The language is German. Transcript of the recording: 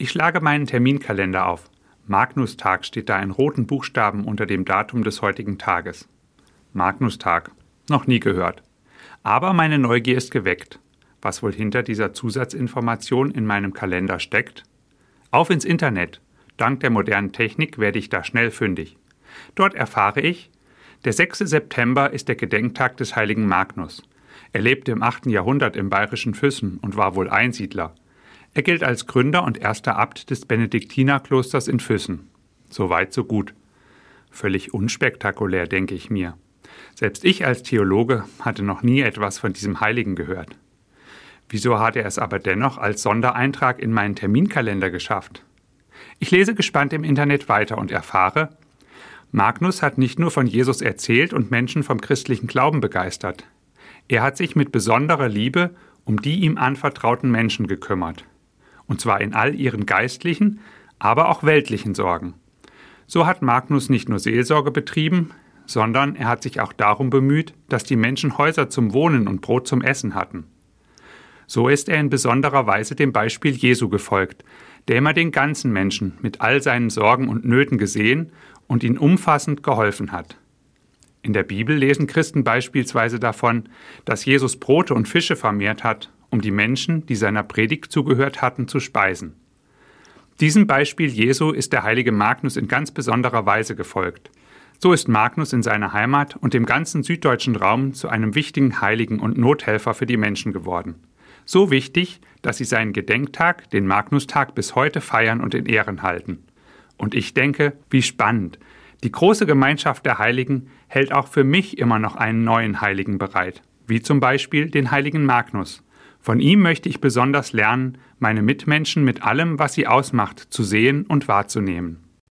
Ich schlage meinen Terminkalender auf. Magnustag steht da in roten Buchstaben unter dem Datum des heutigen Tages. Magnustag. Noch nie gehört. Aber meine Neugier ist geweckt. Was wohl hinter dieser Zusatzinformation in meinem Kalender steckt? Auf ins Internet. Dank der modernen Technik werde ich da schnell fündig. Dort erfahre ich, der 6. September ist der Gedenktag des heiligen Magnus. Er lebte im 8. Jahrhundert im bayerischen Füssen und war wohl Einsiedler. Er gilt als Gründer und erster Abt des Benediktinerklosters in Füssen. So weit, so gut. Völlig unspektakulär, denke ich mir. Selbst ich als Theologe hatte noch nie etwas von diesem Heiligen gehört. Wieso hat er es aber dennoch als Sondereintrag in meinen Terminkalender geschafft? Ich lese gespannt im Internet weiter und erfahre, Magnus hat nicht nur von Jesus erzählt und Menschen vom christlichen Glauben begeistert. Er hat sich mit besonderer Liebe um die ihm anvertrauten Menschen gekümmert. Und zwar in all ihren geistlichen, aber auch weltlichen Sorgen. So hat Magnus nicht nur Seelsorge betrieben, sondern er hat sich auch darum bemüht, dass die Menschen Häuser zum Wohnen und Brot zum Essen hatten. So ist er in besonderer Weise dem Beispiel Jesu gefolgt, der immer den ganzen Menschen mit all seinen Sorgen und Nöten gesehen und ihnen umfassend geholfen hat. In der Bibel lesen Christen beispielsweise davon, dass Jesus Brote und Fische vermehrt hat, um die Menschen, die seiner Predigt zugehört hatten, zu speisen. Diesem Beispiel Jesu ist der heilige Magnus in ganz besonderer Weise gefolgt. So ist Magnus in seiner Heimat und dem ganzen süddeutschen Raum zu einem wichtigen Heiligen und Nothelfer für die Menschen geworden. So wichtig, dass sie seinen Gedenktag, den Magnustag, bis heute feiern und in Ehren halten. Und ich denke, wie spannend. Die große Gemeinschaft der Heiligen hält auch für mich immer noch einen neuen Heiligen bereit, wie zum Beispiel den heiligen Magnus. Von ihm möchte ich besonders lernen, meine Mitmenschen mit allem, was sie ausmacht, zu sehen und wahrzunehmen.